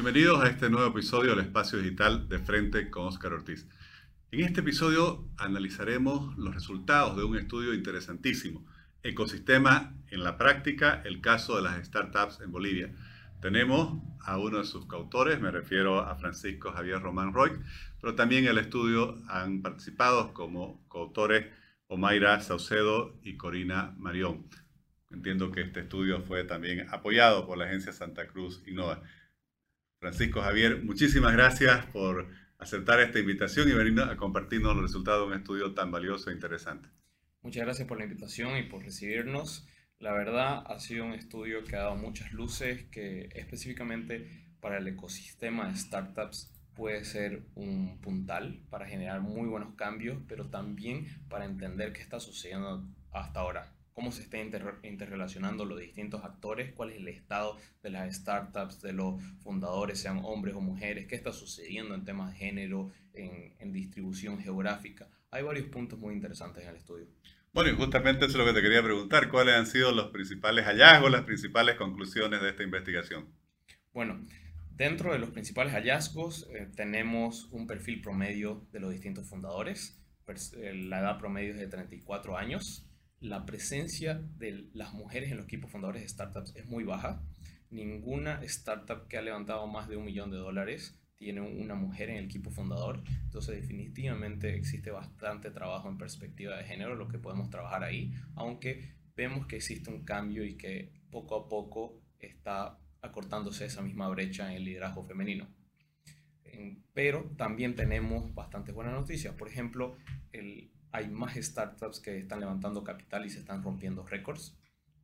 Bienvenidos a este nuevo episodio del Espacio Digital de Frente con Oscar Ortiz. En este episodio analizaremos los resultados de un estudio interesantísimo, Ecosistema en la práctica, el caso de las startups en Bolivia. Tenemos a uno de sus coautores, me refiero a Francisco Javier Román Roy, pero también en el estudio han participado como coautores Omaira Saucedo y Corina Marión. Entiendo que este estudio fue también apoyado por la agencia Santa Cruz Innova. Francisco Javier, muchísimas gracias por aceptar esta invitación y venir a compartirnos los resultados de un estudio tan valioso e interesante. Muchas gracias por la invitación y por recibirnos. La verdad ha sido un estudio que ha dado muchas luces, que específicamente para el ecosistema de startups puede ser un puntal para generar muy buenos cambios, pero también para entender qué está sucediendo hasta ahora cómo se está interrelacionando los distintos actores, cuál es el estado de las startups, de los fundadores, sean hombres o mujeres, qué está sucediendo en temas de género, en, distribución geográfica. Hay varios puntos muy interesantes en el estudio. Bueno, y justamente eso es lo que te quería preguntar, ¿cuáles han sido los principales hallazgos, las principales conclusiones de esta investigación? Bueno, dentro de los principales hallazgos eh, tenemos un perfil promedio de los distintos fundadores. Eh, la edad promedio es de 34 años la presencia de las mujeres en los equipos fundadores de startups es muy baja. Ninguna startup que ha levantado más de un millón de dólares tiene una mujer en el equipo fundador. Entonces definitivamente existe bastante trabajo en perspectiva de género, lo que podemos trabajar ahí, aunque vemos que existe un cambio y que poco a poco está acortándose esa misma brecha en el liderazgo femenino. Pero también tenemos bastantes buenas noticias. Por ejemplo, el, hay más startups que están levantando capital y se están rompiendo récords.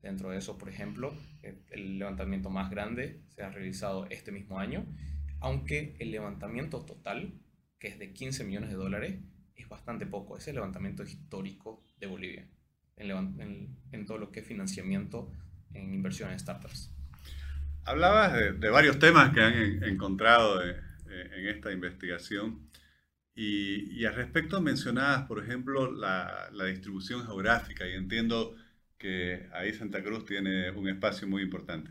Dentro de eso, por ejemplo, el levantamiento más grande se ha realizado este mismo año, aunque el levantamiento total, que es de 15 millones de dólares, es bastante poco. Es el levantamiento histórico de Bolivia en, todo lo que es financiamiento en inversión en startups. Hablabas de, varios temas que han encontrado eh, en esta investigación. Y, al respecto mencionabas, por ejemplo, la, distribución geográfica y entiendo que ahí Santa Cruz tiene un espacio muy importante.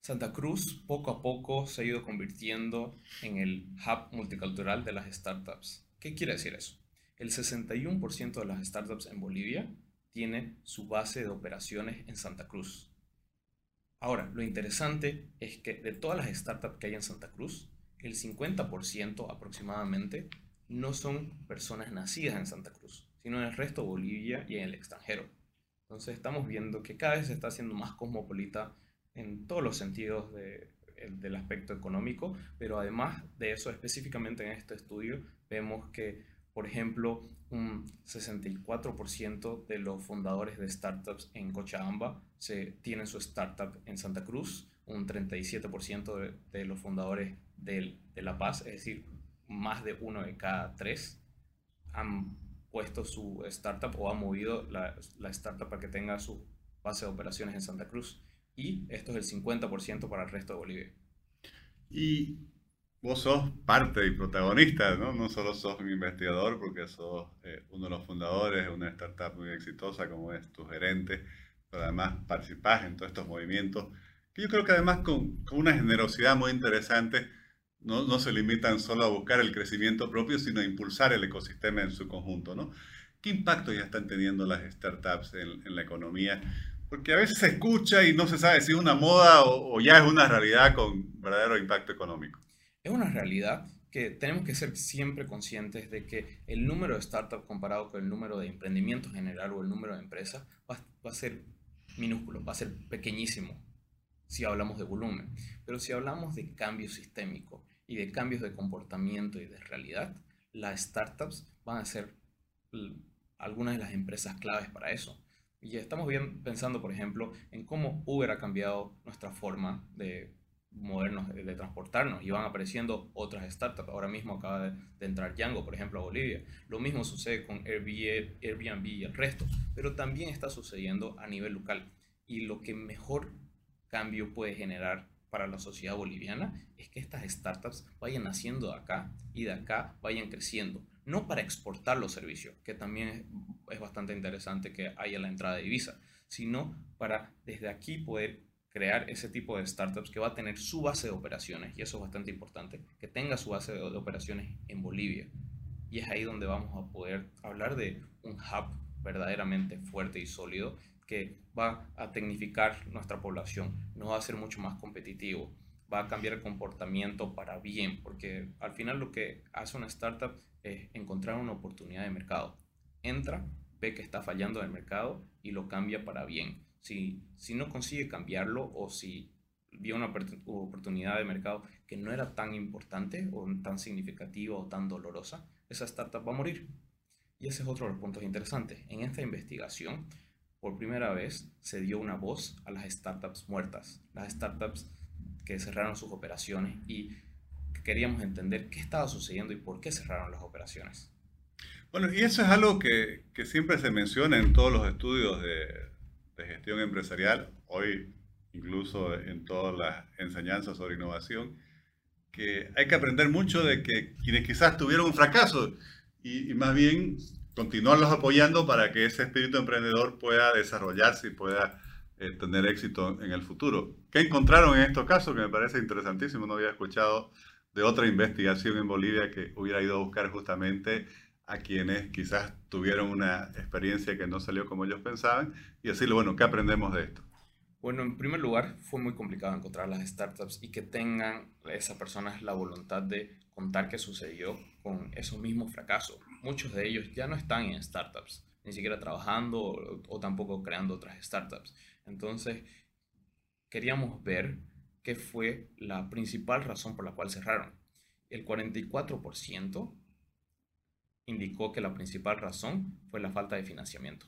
Santa Cruz poco a poco se ha ido convirtiendo en el hub multicultural de las startups. ¿Qué quiere decir eso? El 61% de las startups en Bolivia tiene su base de operaciones en Santa Cruz. Ahora, lo interesante es que de todas las startups que hay en Santa Cruz, el 50% aproximadamente no son personas nacidas en Santa Cruz, sino en el resto de Bolivia y en el extranjero. Entonces estamos viendo que cada vez se está haciendo más cosmopolita en todos los sentidos del aspecto económico, pero además de eso, específicamente en este estudio, vemos que, por ejemplo, un 64% de los fundadores de startups en Cochabamba se, tienen su startup en Santa Cruz, un 37% de, de, los fundadores de La Paz, es decir, más de uno de cada tres han puesto su startup o han movido la, startup para que tenga su base de operaciones en Santa Cruz. Y esto es el 50% para el resto de Bolivia. Y vos sos parte y protagonista, ¿no? No solo sos un investigador, porque sos eh, uno de los fundadores de una startup muy exitosa como es tu gerente, pero además participás en todos estos movimientos, yo creo que además con una generosidad muy interesante no, se limitan solo a buscar el crecimiento propio, sino a impulsar el ecosistema en su conjunto. ¿no? ¿Qué impacto ya están teniendo las startups en, la economía? Porque a veces se escucha y no se sabe si es una moda o, ya es una realidad con verdadero impacto económico. Es una realidad que tenemos que ser siempre conscientes de que el número de startups comparado con el número de emprendimientos en general o el número de empresas va a ser minúsculo, va a ser pequeñísimo si hablamos de volumen. Pero si hablamos de cambio sistémico, y de cambios de comportamiento y de realidad, las startups van a ser algunas de las empresas claves para eso. Y estamos bien pensando, por ejemplo, en cómo Uber ha cambiado nuestra forma de movernos, de, transportarnos, y van apareciendo otras startups. Ahora mismo acaba de, de, entrar Django, por ejemplo, a Bolivia. Lo mismo sucede con Airbnb, Airbnb y el resto, pero también está sucediendo a nivel local. Y lo que mejor cambio puede generar para la sociedad boliviana es que estas startups vayan naciendo de acá y de acá vayan creciendo. No para exportar los servicios, que también es, bastante interesante que haya la entrada de divisa, sino para desde aquí poder crear ese tipo de startups que va a tener su base de operaciones, y eso es bastante importante, que tenga su base de operaciones en Bolivia. Y es ahí donde vamos a poder hablar de un hub verdaderamente fuerte y sólido que va a tecnificar nuestra población, nos va a hacer mucho más competitivo, va a cambiar el comportamiento para bien, porque al final lo que hace una startup es encontrar una oportunidad de mercado. Entra, ve que está fallando en el mercado y lo cambia para bien. Si, si no consigue cambiarlo o si vio una oportunidad de mercado que no era tan importante o tan significativa o tan dolorosa, esa startup va a morir. Y ese es otro de los puntos interesantes. En esta investigación, por primera vez, se dio una voz a las startups muertas, las startups que cerraron sus operaciones y queríamos entender qué estaba sucediendo y por qué cerraron las operaciones. Bueno, y eso es algo que, que siempre se menciona en todos los estudios de, de gestión empresarial, hoy incluso en todas las enseñanzas sobre innovación, que hay que aprender mucho de que quienes quizás tuvieron un fracaso y, y, más bien continuarlos apoyando para que ese espíritu emprendedor pueda desarrollarse y pueda eh, tener éxito en el futuro. ¿Qué encontraron en estos casos? Que me parece interesantísimo. No había escuchado de otra investigación en Bolivia que hubiera ido a buscar justamente a quienes quizás tuvieron una experiencia que no salió como ellos pensaban y decirle, bueno, ¿qué aprendemos de esto? Bueno, en primer lugar, fue muy complicado encontrar las startups y que tengan esas personas la voluntad de contar qué sucedió con esos mismos fracasos. Muchos de ellos ya no están en startups, ni siquiera trabajando o, tampoco creando otras startups. Entonces, queríamos ver qué fue la principal razón por la cual cerraron. El 44% indicó que la principal razón fue la falta de financiamiento.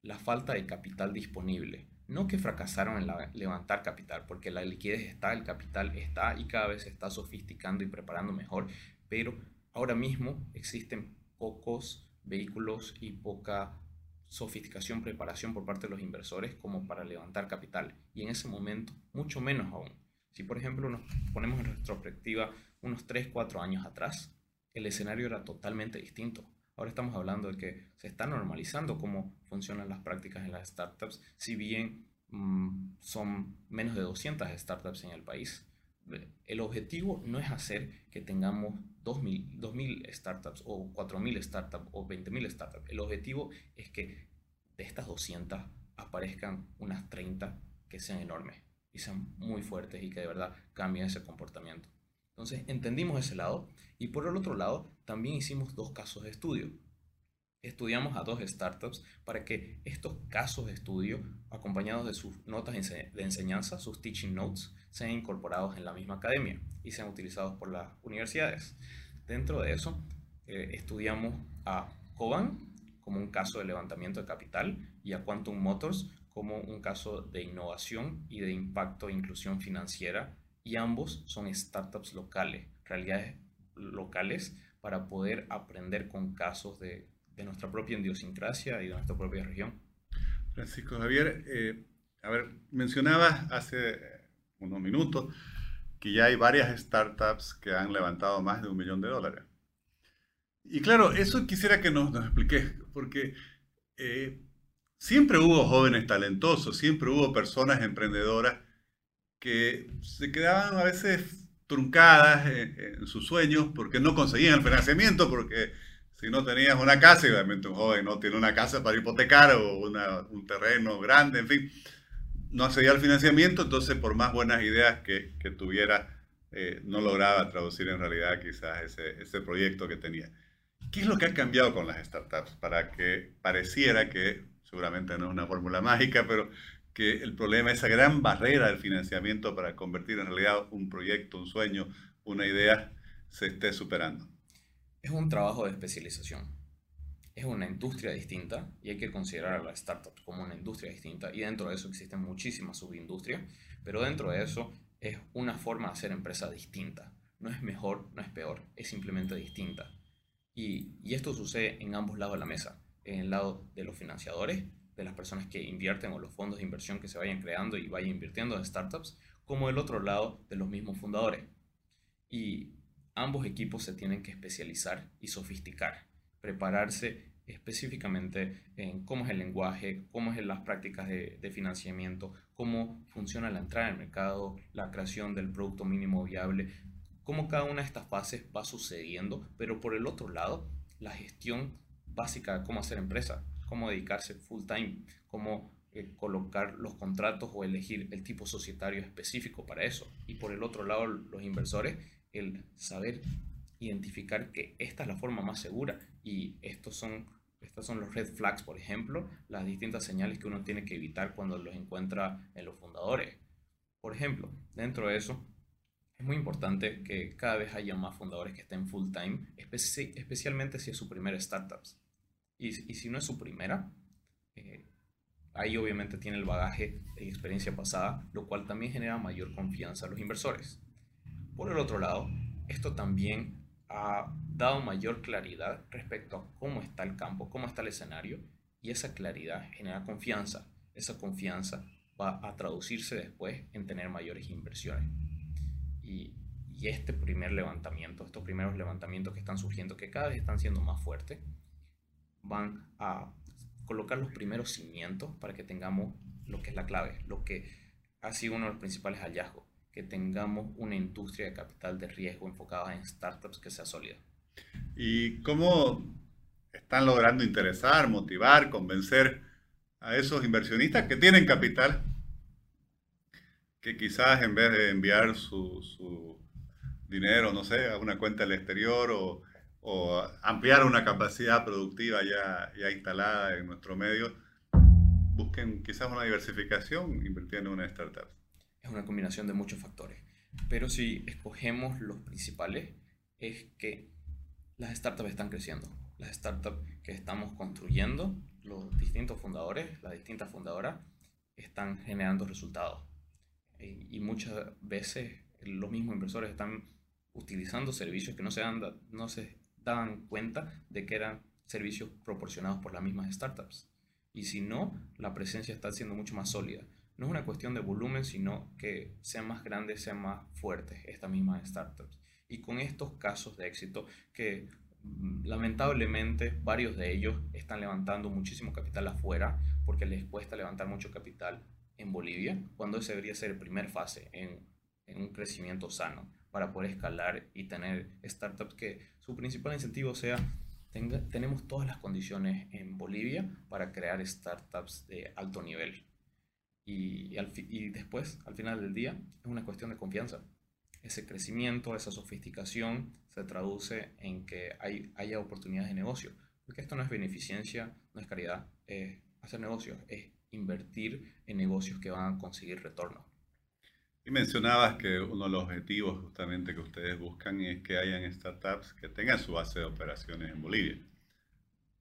La falta de capital disponible. No que fracasaron en levantar capital, porque la liquidez está, el capital está y cada vez se está sofisticando y preparando mejor, pero ahora mismo existen pocos vehículos y poca sofisticación, preparación por parte de los inversores como para levantar capital. Y en ese momento, mucho menos aún. Si por ejemplo nos ponemos en retrospectiva unos 3, 4 años atrás, el escenario era totalmente distinto. Ahora estamos hablando de que se está normalizando cómo funcionan las prácticas en las startups, si bien mmm, son menos de 200 startups en el país. El objetivo no es hacer que tengamos 2.000, startups o 4.000 startups o 20.000 startups. El objetivo es que de estas 200 aparezcan unas 30 que sean enormes y sean muy fuertes y que de verdad cambien ese comportamiento. Entonces entendimos ese lado y por el otro lado también hicimos dos casos de estudio. Estudiamos a dos startups para que estos casos de estudio, acompañados de sus notas de enseñanza, sus teaching notes, sean incorporados en la misma academia y sean utilizados por las universidades. Dentro de eso, eh, estudiamos a Coban como un caso de levantamiento de capital y a Quantum Motors como un caso de innovación y de impacto e inclusión financiera y ambos son startups locales, realidades locales para poder aprender con casos de, de nuestra propia idiosincrasia y de nuestra propia región. Francisco Javier, eh, a ver, mencionabas hace unos minutos que ya hay varias startups que han levantado más de un millón de dólares. Y claro, eso quisiera que nos, nos expliques, porque eh, siempre hubo jóvenes talentosos, siempre hubo personas emprendedoras que se quedaban a veces truncadas en, sus sueños porque no conseguían el financiamiento, porque si no tenías una casa, y obviamente un joven no tiene una casa para hipotecar o un terreno grande, en fin, no accedía al financiamiento, entonces por más buenas ideas que, que tuviera, eh, no lograba traducir en realidad quizás ese, ese proyecto que tenía. ¿Qué es lo que ha cambiado con las startups para que pareciera que, seguramente no es una fórmula mágica, pero que el problema, esa gran barrera del financiamiento para convertir en realidad un proyecto, un sueño, una idea, se esté superando? Es un trabajo de especialización. Es una industria distinta y hay que considerar a las startups como una industria distinta y dentro de eso existen muchísimas subindustrias, pero dentro de eso es una forma de hacer empresa distinta. No es mejor, no es peor, es simplemente distinta. Y, esto sucede en ambos lados de la mesa, en el lado de los financiadores de las personas que invierten o los fondos de inversión que se vayan creando y vayan invirtiendo en startups, como el otro lado de los mismos fundadores. Y ambos equipos se tienen que especializar y sofisticar, prepararse específicamente en cómo es el lenguaje, cómo es las prácticas de, financiamiento, cómo funciona la entrada al mercado, la creación del producto mínimo viable, cómo cada una de estas fases va sucediendo, pero por el otro lado, la gestión básica de cómo hacer empresa, cómo dedicarse full time, cómo eh, colocar los contratos o elegir el tipo societario específico para eso. Y por el otro lado, los inversores, el saber identificar que esta es la forma más segura y estos son, estos son los red flags, por ejemplo, las distintas señales que uno tiene que evitar cuando los encuentra en los fundadores. Por ejemplo, dentro de eso, es muy importante que cada vez haya más fundadores que estén full time, especialmente si es su primera startup. Y, si no es su primera, eh, ahí obviamente tiene el bagaje de experiencia pasada, lo cual también genera mayor confianza a los inversores. Por el otro lado, esto también ha dado mayor claridad respecto a cómo está el campo, cómo está el escenario, y esa claridad genera confianza. Esa confianza va a traducirse después en tener mayores inversiones. Y, este primer levantamiento, estos primeros levantamientos que están surgiendo, que cada vez están siendo más fuertes, van a colocar los primeros cimientos para que tengamos lo que es la clave, lo que ha sido uno de los principales hallazgos, que tengamos una industria de capital de riesgo enfocada en startups que sea sólida. ¿Y cómo están logrando interesar, motivar, convencer a esos inversionistas que tienen capital que quizás en vez de enviar su, dinero, no sé, a una cuenta del exterior o, ampliar una capacidad productiva ya, ya instalada en nuestro medio, busquen quizás una diversificación invirtiendo en una startup. Es una combinación de muchos factores. Pero si escogemos los principales, es que las startups están creciendo. Las startups que estamos construyendo, los distintos fundadores, las distintas fundadoras, están generando resultados y muchas veces los mismos inversores están utilizando servicios que no se, dan, no se daban cuenta de que eran servicios proporcionados por las mismas startups. Y si no, la presencia está siendo mucho más sólida. No es una cuestión de volumen, sino que sean más grandes, sean más fuertes estas mismas startups. Y con estos casos de éxito que mm, lamentablemente varios de ellos están levantando muchísimo capital afuera porque les cuesta levantar mucho capital en Bolivia, cuando ese debería ser el primer fase en, un crecimiento sano para poder escalar y tener startups que su principal incentivo sea tenga, tenemos todas las condiciones en Bolivia para crear startups de alto nivel. Y, y, después, al final del día, es una cuestión de confianza. Ese crecimiento, esa sofisticación se traduce en que hay, haya oportunidades de negocio. Porque esto no es beneficencia, no es caridad, es hacer negocios, es invertir en negocios que van a conseguir retorno. Y mencionabas que uno de los objetivos justamente que ustedes buscan es que hayan startups que tengan su base de operaciones en Bolivia.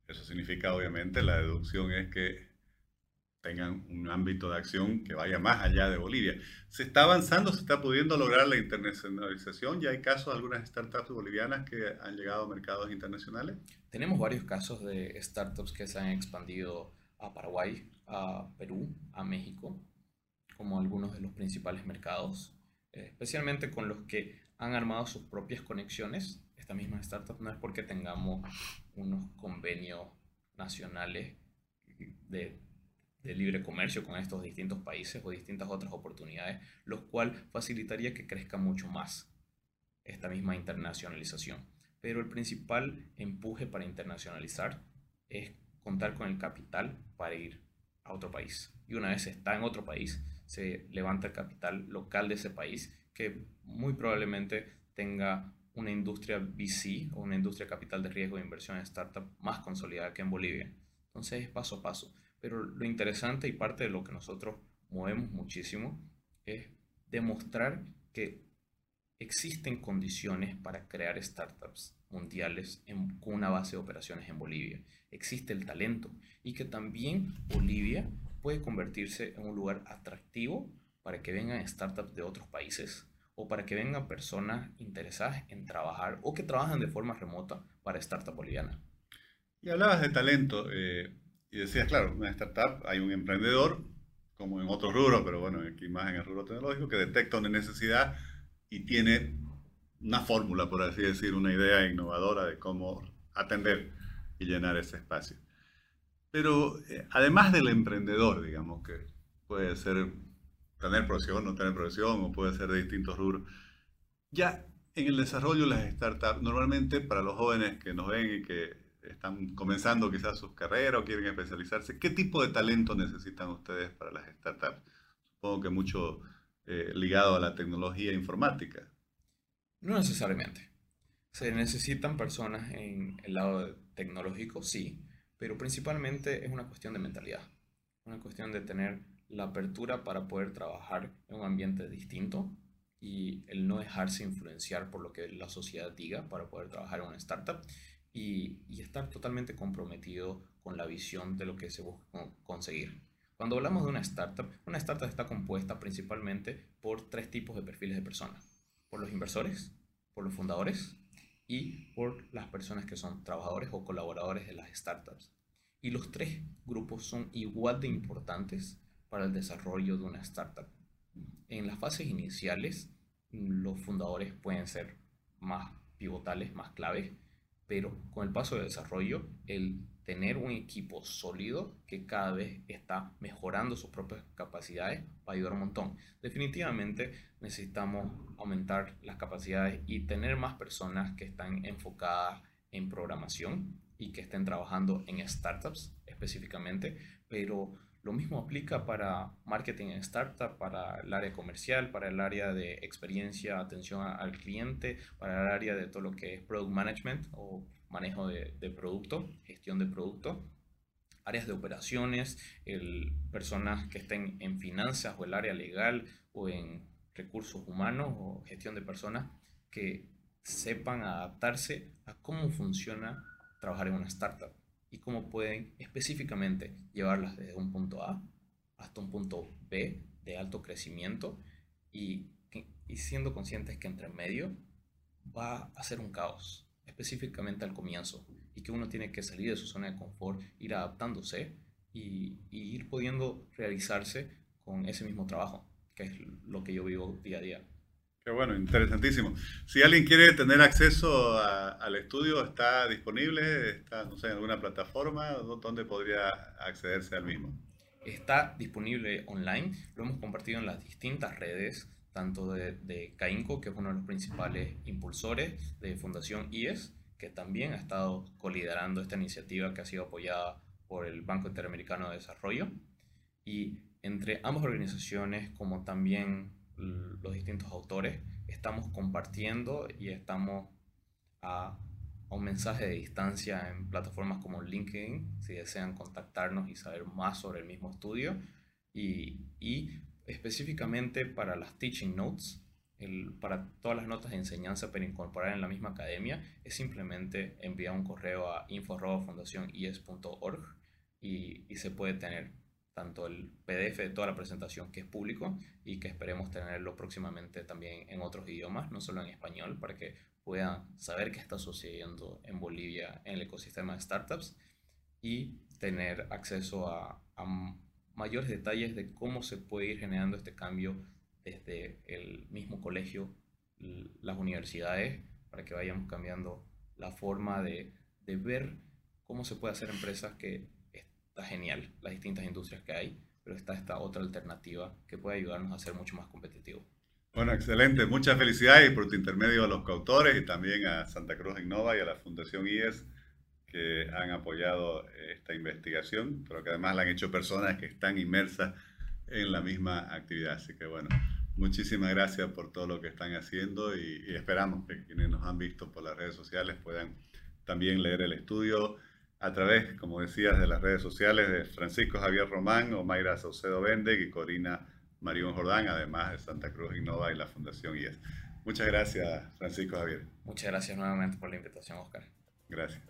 Eso significa obviamente la deducción es que tengan un ámbito de acción que vaya más allá de Bolivia. ¿Se está avanzando? ¿Se está pudiendo lograr la internacionalización? ¿Ya hay casos de algunas startups bolivianas que han llegado a mercados internacionales? Tenemos varios casos de startups que se han expandido a Paraguay, a Perú, a México, como algunos de los principales mercados, eh, especialmente con los que han armado sus propias conexiones. Esta misma startup no es porque tengamos unos convenios nacionales de, de libre comercio con estos distintos países o distintas otras oportunidades, lo cual facilitaría que crezca mucho más esta misma internacionalización. Pero el principal empuje para internacionalizar es contar con el capital para ir a otro país. Y una vez está en otro país, se levanta el capital local de ese país que muy probablemente tenga una industria VC o una industria capital de riesgo de inversión en startup más consolidada que en Bolivia. Entonces es paso a paso. Pero lo interesante y parte de lo que nosotros movemos muchísimo es demostrar que existen condiciones para crear startups mundiales con una base de operaciones en Bolivia. Existe el talento y que también Bolivia puede convertirse en un lugar atractivo para que vengan startups de otros países o para que vengan personas interesadas en trabajar o que trabajan de forma remota para startup boliviana. Y hablabas de talento eh, y decías, claro, una startup, hay un emprendedor, como en otros rubros, pero bueno, aquí más en el rubro tecnológico, que detecta una necesidad y tiene una fórmula, por así decir, una idea innovadora de cómo atender y llenar ese espacio. Pero eh, además del emprendedor, digamos, que puede ser tener profesión, no tener profesión, o puede ser de distintos rubros, ya en el desarrollo de las startups, normalmente para los jóvenes que nos ven y que están comenzando quizás sus carreras o quieren especializarse, ¿qué tipo de talento necesitan ustedes para las startups? Supongo que mucho eh, ligado a la tecnología informática. No necesariamente. Se necesitan personas en el lado tecnológico, sí, pero principalmente es una cuestión de mentalidad, una cuestión de tener la apertura para poder trabajar en un ambiente distinto y el no dejarse influenciar por lo que la sociedad diga para poder trabajar en una startup y, estar totalmente comprometido con la visión de lo que se busca conseguir. Cuando hablamos de una startup, una startup está compuesta principalmente por tres tipos de perfiles de personas. Por los inversores, por los fundadores y por las personas que son trabajadores o colaboradores de las startups. Y los tres grupos son igual de importantes para el desarrollo de una startup. En las fases iniciales, los fundadores pueden ser más pivotales, más claves, pero con el paso de desarrollo, el tener un equipo sólido que cada vez está mejorando sus propias capacidades va a ayudar un montón. Definitivamente necesitamos aumentar las capacidades y tener más personas que están enfocadas en programación y que estén trabajando en startups específicamente, pero lo mismo aplica para marketing en startup, para el área comercial, para el área de experiencia, atención al cliente, para el área de todo lo que es product management o manejo de, producto, gestión de producto, áreas de operaciones, personas que estén en finanzas o el área legal o en recursos humanos o gestión de personas que sepan adaptarse a cómo funciona trabajar en una startup y cómo pueden específicamente llevarlas desde un punto A hasta un punto B de alto crecimiento y, y siendo conscientes que entre medio va a ser un caos específicamente al comienzo y que uno tiene que salir de su zona de confort, ir adaptándose y, ir pudiendo realizarse con ese mismo trabajo, que es lo que yo vivo día a día. Bueno, interesantísimo. Si alguien quiere tener acceso al estudio, ¿está disponible? ¿Está, no sé, en alguna plataforma? ¿Dónde podría accederse al mismo? Está disponible online, lo hemos compartido en las distintas redes tanto de, de CAINCO, que es uno de los principales impulsores de Fundación IES, que también ha estado coliderando esta iniciativa que ha sido apoyada por el Banco Interamericano de Desarrollo. Y entre ambas organizaciones, como también los distintos autores, estamos compartiendo y estamos a, un mensaje de distancia en plataformas como LinkedIn, si desean contactarnos y saber más sobre el mismo estudio. Y, y específicamente para las teaching notes, para todas las notas de enseñanza para incorporar en la misma academia, es simplemente enviar un correo a info.fundacionies.org y, y se puede tener tanto el PDF de toda la presentación que es público y que esperemos tenerlo próximamente también en otros idiomas, no solo en español, para que puedan saber qué está sucediendo en Bolivia en el ecosistema de startups y tener acceso a, a mayores detalles de cómo se puede ir generando este cambio desde el mismo colegio, las universidades, para que vayamos cambiando la forma de, de ver cómo se puede hacer empresas que está genial, las distintas industrias que hay, pero está esta otra alternativa que puede ayudarnos a ser mucho más competitivos. Bueno, excelente. Muchas felicidades por tu intermedio a los coautores y también a Santa Cruz Innova y a la Fundación IES que han apoyado esta investigación, pero que además la han hecho personas que están inmersas en la misma actividad. Así que bueno, muchísimas gracias por todo lo que están haciendo y, esperamos que quienes nos han visto por las redes sociales puedan también leer el estudio a través, como decías, de las redes sociales de Francisco Javier Román, Omaira Saucedo Bendeg y Corina Marión Jordán, además de Santa Cruz Innova y la Fundación IES. Muchas gracias, Francisco Javier. Muchas gracias nuevamente por la invitación, Oscar. Gracias.